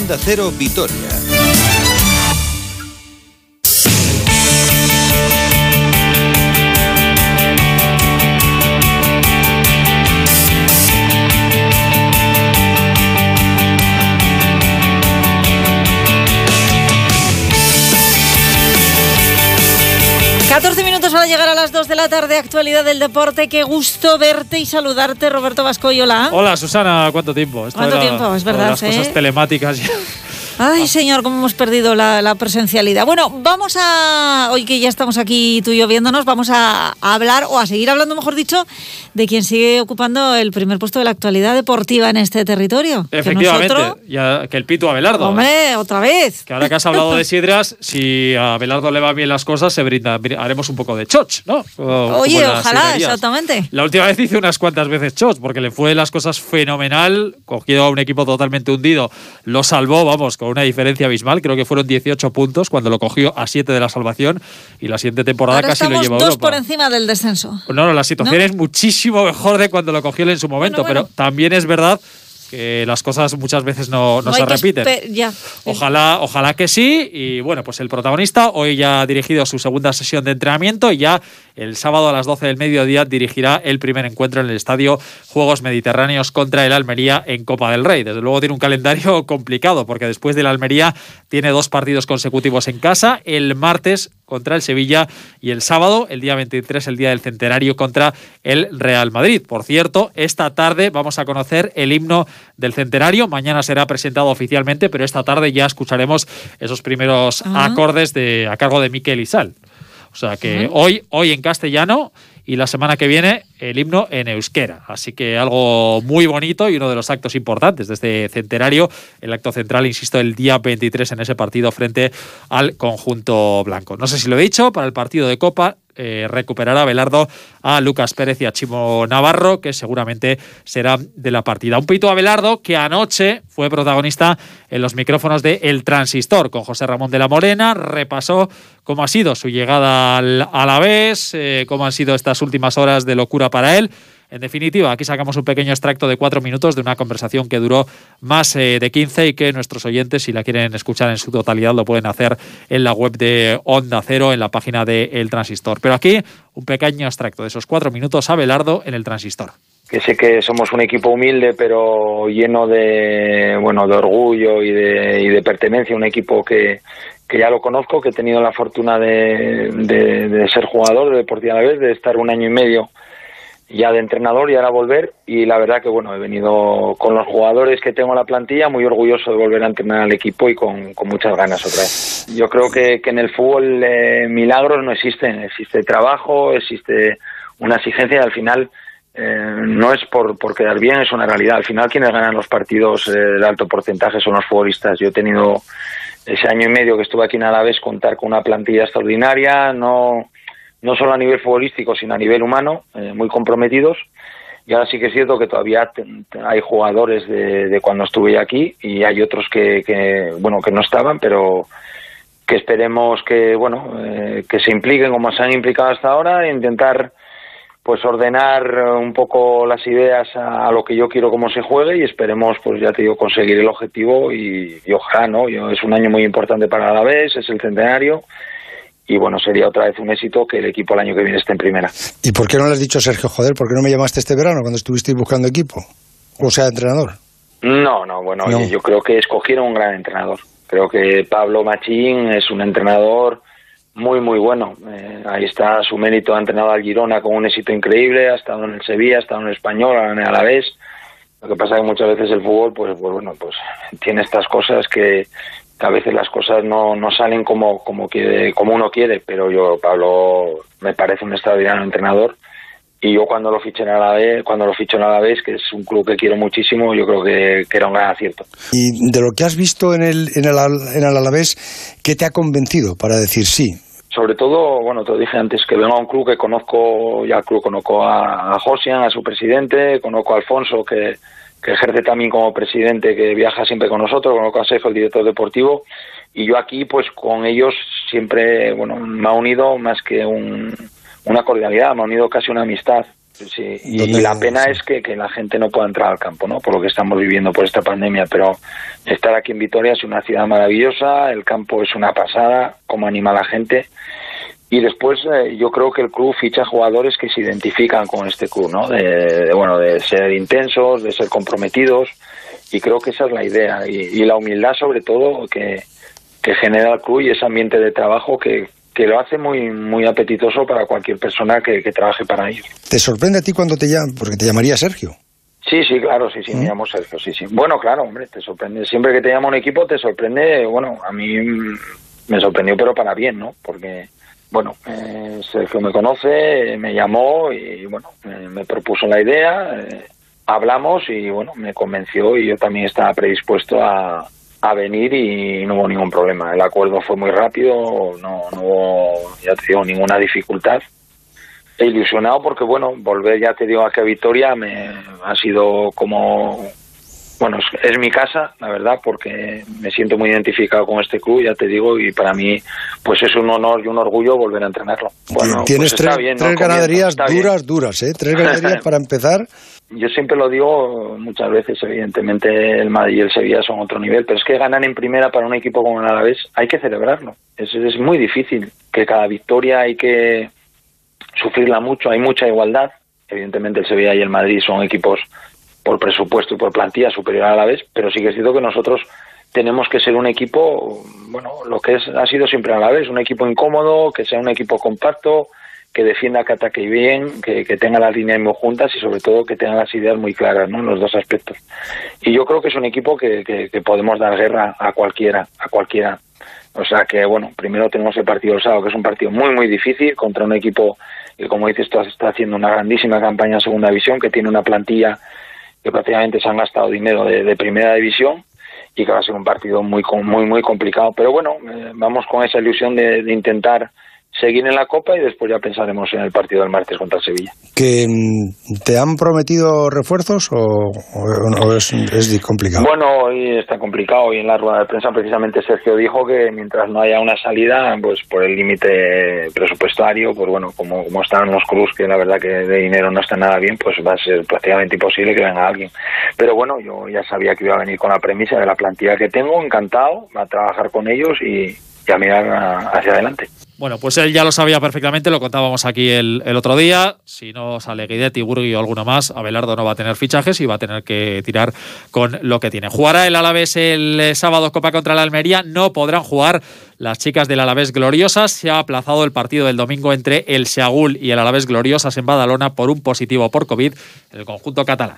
Onda Cero Vitoria. De la tarde, actualidad del deporte. Qué gusto verte y saludarte, Roberto Vasco. Hola. Hola, Susana, ¿cuánto tiempo? ¿Cuánto tiempo? Es verdad. Las cosas ¿eh? telemáticas. Ay, señor, cómo hemos perdido la, presencialidad. Bueno, vamos a, hoy que ya estamos aquí tú y yo viéndonos, vamos a, hablar, o a seguir hablando, mejor dicho, de quien sigue ocupando el primer puesto de la actualidad deportiva en este territorio. Efectivamente, que, ya, que el Pito Abelardo. Hombre, otra vez. Que ahora que has hablado de Sidras, si a Abelardo le va bien las cosas, se brinda, haremos un poco de choch, ¿no? Oye, ojalá, exactamente. La última vez hice unas cuantas veces choch, porque le fue las cosas fenomenal, cogido a un equipo totalmente hundido, lo salvó, vamos, con una diferencia abismal. Creo que fueron 18 puntos cuando lo cogió a 7 de la salvación y la siguiente temporada casi lo llevó a dos por encima del descenso. No, no, la situación es muchísimo mejor de cuando lo cogió él en su momento, pero también es verdad que las cosas muchas veces no, se repiten. Ojalá, ojalá que sí. Y bueno, pues el protagonista hoy ya ha dirigido su segunda sesión de entrenamiento y ya el sábado a las 12 del mediodía dirigirá el primer encuentro en el estadio Juegos Mediterráneos contra el Almería en Copa del Rey. Desde luego tiene un calendario complicado porque después del Almería tiene dos partidos consecutivos en casa. El martes contra el Sevilla y el sábado, el día 23, el día del centenario contra el Real Madrid. Por cierto, esta tarde vamos a conocer el himno del centenario. Mañana será presentado oficialmente, pero esta tarde ya escucharemos esos primeros acordes de, a cargo de Miquel Isal. O sea que hoy, hoy en castellano y la semana que viene el himno en euskera. Así que algo muy bonito y uno de los actos importantes de este centenario. El acto central, insisto, el día 23 en ese partido frente al conjunto blanco. No sé si lo he dicho, para el partido de Copa eh, recuperará Belardo a Lucas Pérez y a Chimo Navarro, que seguramente será de la partida. Un pito a Belardo que anoche fue protagonista en los micrófonos de El Transistor con José Ramón de la Morena, repasó cómo ha sido su llegada al Alavés, eh, cómo han sido estas últimas horas de locura para él en definitiva, aquí sacamos un pequeño extracto de cuatro minutos de una conversación que duró más eh, de 15 y que nuestros oyentes, si la quieren escuchar en su totalidad, lo pueden hacer en la web de Onda Cero, en la página de El Transistor. Pero aquí un pequeño extracto de esos cuatro minutos a Belardo en El Transistor que sé que somos un equipo humilde pero lleno de bueno de orgullo y de, pertenencia un equipo que, que ya lo conozco que he tenido la fortuna de, de, ser jugador de Deportiva a la vez de estar un año y medio ya de entrenador y ahora volver. Y la verdad que bueno he venido con los jugadores que tengo en la plantilla muy orgulloso de volver a entrenar al equipo y con, muchas ganas otra vez. Yo creo que, que en el fútbol eh, milagros no existen. Existe trabajo existe una exigencia y al final eh, no es por, por quedar bien es una realidad. Al final quienes ganan los partidos eh, de alto porcentaje son los futbolistas. Yo he tenido ese año y medio que estuve aquí en Alavés contar con una plantilla extraordinaria no no solo a nivel futbolístico, sino a nivel humano, eh, muy comprometidos. Y ahora sí que es cierto que todavía hay jugadores de, cuando estuve aquí y hay otros que, bueno, que no estaban, pero que esperemos que, bueno, eh, que se impliquen como se han implicado hasta ahora e intentar pues ordenar un poco las ideas a, lo que yo quiero cómo se juegue y esperemos pues ya te digo conseguir el objetivo y, ojalá no yo, es un año muy importante para la vez es el centenario y bueno, sería otra vez un éxito que el equipo el año que viene esté en primera. ¿Y por qué no le has dicho, Sergio, joder, por qué no me llamaste este verano cuando estuvisteis buscando equipo? O sea, entrenador. No, no, bueno, yo creo que escogieron un gran entrenador. Creo que Pablo Machín es un entrenador muy, muy bueno. Eh, ahí está su mérito, ha entrenado al Girona con un éxito increíble, ha estado en el Sevilla, ha estado en el Español, ahora en el Alavés. Lo que pasa es que muchas veces el fútbol, pues, pues bueno, pues tiene estas cosas que, a veces las cosas no, no salen como, como, quiere, como uno quiere, pero yo, Pablo, me parece un extraordinario entrenador y yo cuando lo fiché en Alavés, cuando lo fiché en Alavés, que es un club que quiero muchísimo, yo creo que, era un gran acierto. Y de lo que has visto en el, en el, en el Alavés, ¿qué te ha convencido para decir sí? Sobre todo, bueno, te dije antes que vengo a un club que conozco, ya el club conozco a, a Josian, a su presidente, conozco a Alfonso, que, que ejerce también como presidente, que viaja siempre con nosotros, con Ocasef, el director deportivo, y yo aquí, pues con ellos siempre, bueno, me ha unido más que una cordialidad, me ha unido casi una amistad. y la pena es que, que, la gente no pueda entrar al campo, ¿no? Por lo que estamos viviendo por esta pandemia, pero estar aquí en Vitoria es una ciudad maravillosa, el campo es una pasada, como anima la gente. Y después eh, yo creo que el club ficha jugadores que se identifican con este club, ¿no? De, bueno, de ser intensos, de ser comprometidos. Y creo que esa es la idea. Y, la humildad sobre todo que, que genera el club y ese ambiente de trabajo que, que lo hace muy muy apetitoso para cualquier persona que, trabaje para ellos. ¿Te sorprende a ti cuando te llaman? Porque te llamaría Sergio. Sí, sí, claro, sí, sí, me llamo Sergio, sí, sí. Bueno, claro, hombre, te sorprende. Siempre que te llama un equipo te sorprende, bueno, a mí me sorprendió, pero para bien, ¿no? Porque, bueno, eh, Sergio me conoce, me llamó y, bueno, me propuso la idea, eh, hablamos y, bueno, me convenció y yo también estaba predispuesto a, a venir y no hubo ningún problema. El acuerdo fue muy rápido, no, no hubo, ya te ninguna dificultad he ilusionado porque, bueno, volver, ya te digo, a que Vitoria me ha sido como, bueno, es, mi casa, la verdad, porque me siento muy identificado con este club, ya te digo, y para mí, pues es un honor y un orgullo volver a entrenarlo. Bueno, Tienes pues tres, tres ganaderías duras, duras, ¿eh? Tres ganaderías para empezar. Yo siempre lo digo muchas veces, evidentemente el Madrid y el Sevilla son otro nivel, pero es que ganar en primera para un equipo como el Alavés hay que celebrarlo. Es, es muy difícil, que cada victoria hay que sufrirla mucho, hay mucha igualdad. Evidentemente el Sevilla y el Madrid son equipos por presupuesto y por plantilla superior a la vez, pero sí que es cierto que nosotros tenemos que ser un equipo, bueno, lo que es, ha sido siempre a la vez, un equipo incómodo, que sea un equipo compacto, que defienda, que ataque bien, que, tenga las líneas muy juntas y sobre todo que tenga las ideas muy claras, ¿no? En los dos aspectos. Y yo creo que es un equipo que, que podemos dar guerra a cualquiera, a cualquiera. O sea que, bueno, primero tenemos el partido del sábado, que es un partido muy, muy difícil contra un equipo que, como dices, está haciendo una grandísima campaña en segunda división, que tiene una plantilla que prácticamente se han gastado dinero de, primera división y que va a ser un partido muy, muy, muy complicado. Pero bueno, eh, vamos con esa ilusión de, de intentar seguir en la Copa y después ya pensaremos en el partido del martes contra Sevilla. ¿Que mm, te han prometido refuerzos o, es, complicado? Bueno, hoy está complicado y en la rueda de prensa precisamente Sergio dijo que mientras no haya una salida, pues por el límite presupuestario, pues bueno, como, como están los Cruz, que la verdad que de dinero no está nada bien, pues va a ser prácticamente imposible que venga alguien. Pero bueno, yo ya sabía que iba a venir con la premisa de la plantilla que tengo, encantado, va a trabajar con ellos y, y a mirar hacia adelante. Bueno, pues él ya lo sabía perfectamente, lo contábamos aquí el, otro día. Si no sale Guidetti, Burgui o alguno más, Abelardo no va a tener fichajes y va a tener que tirar con lo que tiene. Jugará el Alavés el eh, sábado Copa contra la Almería. No podrán jugar las chicas del Alavés Gloriosas. Se ha aplazado el partido del domingo entre el Seagul y el Alavés Gloriosas en Badalona por un positivo por COVID en el conjunto catalán.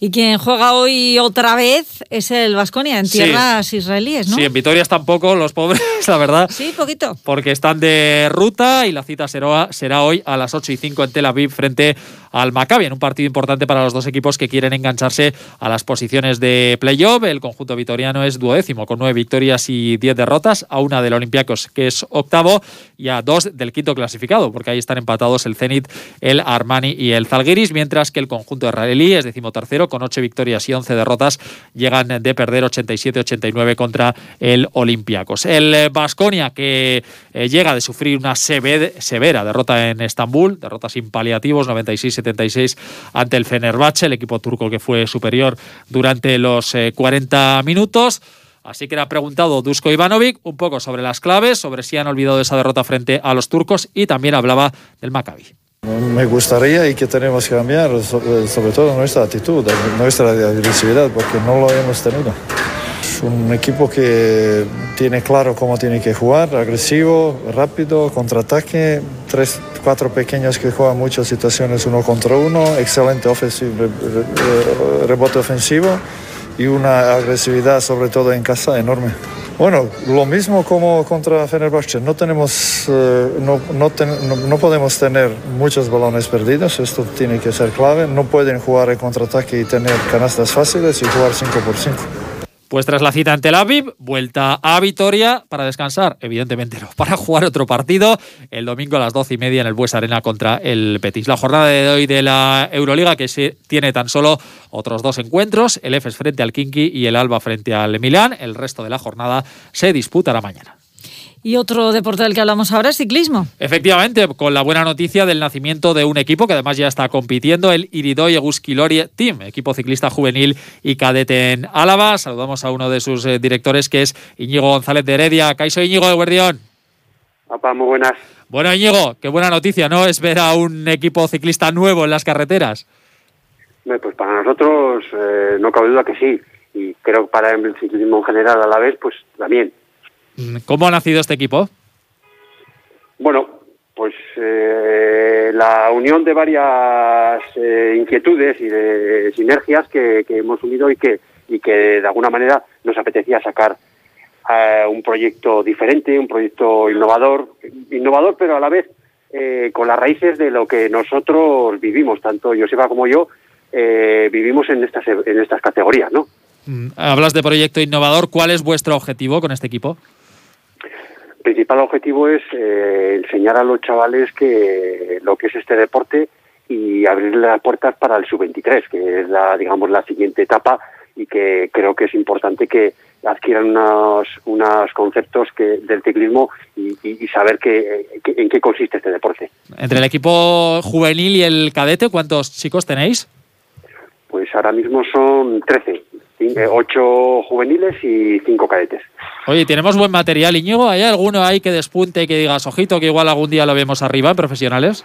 Y quien juega hoy otra vez es el Vasconia en tierras israelíes, ¿no? Sí, en Vitoria tampoco, los pobres, la verdad. Sí, poquito. Porque están de ruta y la cita será, será hoy a las 8 y 5 en Tel Aviv frente al Maccabi, en un partido importante para los dos equipos que quieren engancharse a las posiciones de playoff. El conjunto vitoriano es duodécimo, con nueve victorias y diez derrotas, a una del Olympiacos, que es octavo, y a dos del quinto clasificado, porque ahí están empatados el Zenit, el Armani y el Zalgiris, mientras que el conjunto israelí es decimotercero, con ocho victorias y once derrotas, llegan de perder 87-89 contra el Olympiacos. El Basconia, que eh, llega de sufrir una severa derrota en Estambul, derrota sin paliativos, 96 76 ante el Fenerbahce, el equipo turco que fue superior durante los 40 eh, minutos. Así que le ha preguntado Dusko Ivanovic un poco sobre las claves, sobre si han olvidado esa derrota frente a los turcos y también hablaba del Maccabi. Me gustaría y que tenemos que cambiar sobre todo nuestra actitud, nuestra agresividad, porque no lo hemos tenido un equipo que tiene claro cómo tiene que jugar, agresivo, rápido, contraataque, tres, cuatro pequeños que juegan muchas situaciones uno contra uno, excelente ofensivo, rebote ofensivo y una agresividad sobre todo en casa enorme. Bueno, lo mismo como contra Fenerbahce. No, tenemos, eh, no, no, no, podemos tener muchos balones perdidos. Esto tiene que ser clave. No pueden jugar en contraataque y tener canastas fáciles y jugar 5 por 5. Pues tras la cita en Tel Aviv, vuelta a Vitoria para descansar, evidentemente no, para jugar otro partido el domingo a las doce y media en el Bues Arena contra el Betis. La jornada de hoy de la Euroliga que se tiene tan solo otros dos encuentros, el EFES frente al Kinky y el Alba frente al Milán. El resto de la jornada se disputará mañana. Y otro deporte del que hablamos ahora es ciclismo. Efectivamente, con la buena noticia del nacimiento de un equipo que además ya está compitiendo, el Iridoy Eguskilori Team, equipo ciclista juvenil y cadete en Álava. Saludamos a uno de sus eh, directores que es Íñigo González de Heredia. Caiso Íñigo de Guardión. Papá, muy buenas. Bueno, Íñigo, qué buena noticia, ¿no? Es ver a un equipo ciclista nuevo en las carreteras. Pues para nosotros eh, no cabe duda que sí. Y creo que para el ciclismo en general a la vez, pues también. ¿Cómo ha nacido este equipo? Bueno, pues eh, la unión de varias eh, inquietudes y de sinergias que, hemos unido y que, y que de alguna manera nos apetecía sacar un proyecto diferente, un proyecto innovador, innovador pero a la vez eh, con las raíces de lo que nosotros vivimos, tanto Joseba como yo, vivimos en estas, en estas categorías, ¿no? Mm, hablas de proyecto innovador, ¿cuál es vuestro objetivo con este equipo? Principal objetivo es eh, enseñar a los chavales que lo que es este deporte y abrirle las puertas para el sub-23, que es la, digamos, la siguiente etapa y que creo que es importante que adquieran unos, unos conceptos que, del ciclismo y, saber que, en qué consiste este deporte. Entre el equipo juvenil y el cadete, ¿cuántos chicos tenéis? Pues ahora mismo son 13, 8 juveniles y 5 cadetes. Oye, tenemos buen material, Iñigo. ¿Hay alguno ahí que despunte y que digas, ojito, que igual algún día lo vemos arriba en profesionales?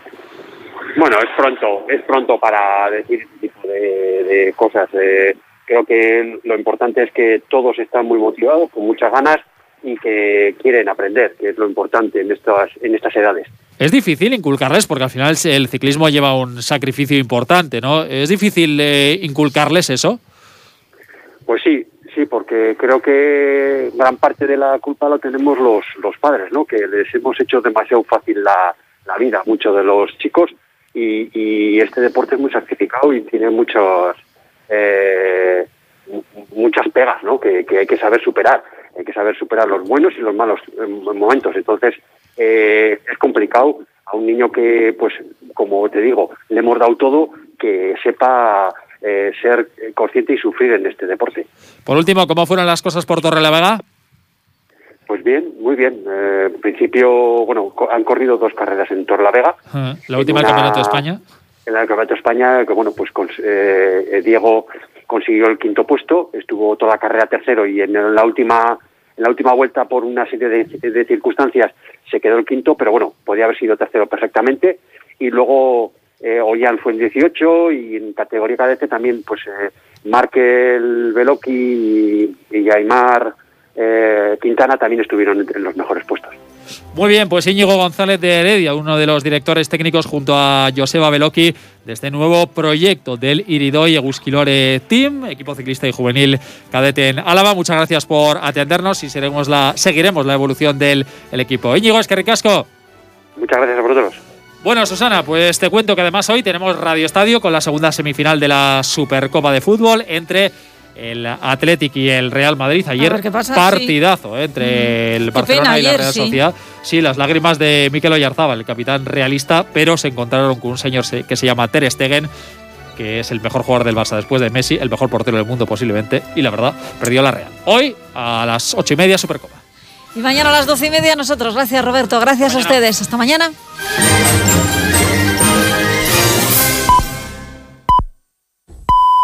Bueno, es pronto, es pronto para decir este tipo de, cosas. Eh, creo que lo importante es que todos están muy motivados, con muchas ganas y que quieren aprender, que es lo importante en estas, en estas edades. Es difícil inculcarles, porque al final el ciclismo lleva un sacrificio importante, ¿no? ¿Es difícil eh, inculcarles eso? Pues sí, Sí, porque creo que gran parte de la culpa lo tenemos los, los padres, ¿no? Que les hemos hecho demasiado fácil la, la vida a muchos de los chicos y, y, este deporte es muy sacrificado y tiene muchos, eh, muchas pegas, ¿no? Que, que, hay que saber superar. Hay que saber superar los buenos y los malos eh, momentos. Entonces, eh, es complicado a un niño que, pues, como te digo, le hemos dado todo, que sepa eh, ser consciente y sufrir en este deporte. Por último, ¿cómo fueron las cosas por Torrelavega? Pues bien, muy bien. Eh, en principio, bueno, han corrido dos carreras en Torrelavega. Ah, la última del Campeonato de España. En el Campeonato de España, que bueno, pues eh, Diego consiguió el quinto puesto, estuvo toda la carrera tercero y en la última en la última vuelta por una serie de, de circunstancias se quedó el quinto, pero bueno, podía haber sido tercero perfectamente. Y luego eh, Ollán fue el 18 y en categoría cadete también pues eh, Markel Veloki y, Aymar eh, Quintana también estuvieron entre los mejores puestos. Muy bien, pues Íñigo González de Heredia, uno de los directores técnicos junto a Joseba Veloki de este nuevo proyecto del Iridoy Egusquilore Team, equipo ciclista y juvenil cadete en Álava. Muchas gracias por atendernos y seguiremos la, seguiremos la evolución del equipo. Íñigo, es que ricasco. Muchas gracias a vosotros. Bueno, Susana, pues te cuento que además hoy tenemos Radio Estadio con la segunda semifinal de la Supercopa de Fútbol entre el Athletic y el Real Madrid. Ayer partidazo ¿eh? entre el Barcelona y la Real Sociedad. Sí, las lágrimas de Mikel Oyarzábal, el capitán realista, pero se encontraron con un señor que se llama Ter Stegen, que es el mejor jugador del Barça después de Messi, el mejor portero del mundo posiblemente, y la verdad, perdió la Real. Hoy, a las ocho y media, Supercopa. Y mañana a las doce y media nosotros. Gracias Roberto, gracias a ustedes. Hasta mañana.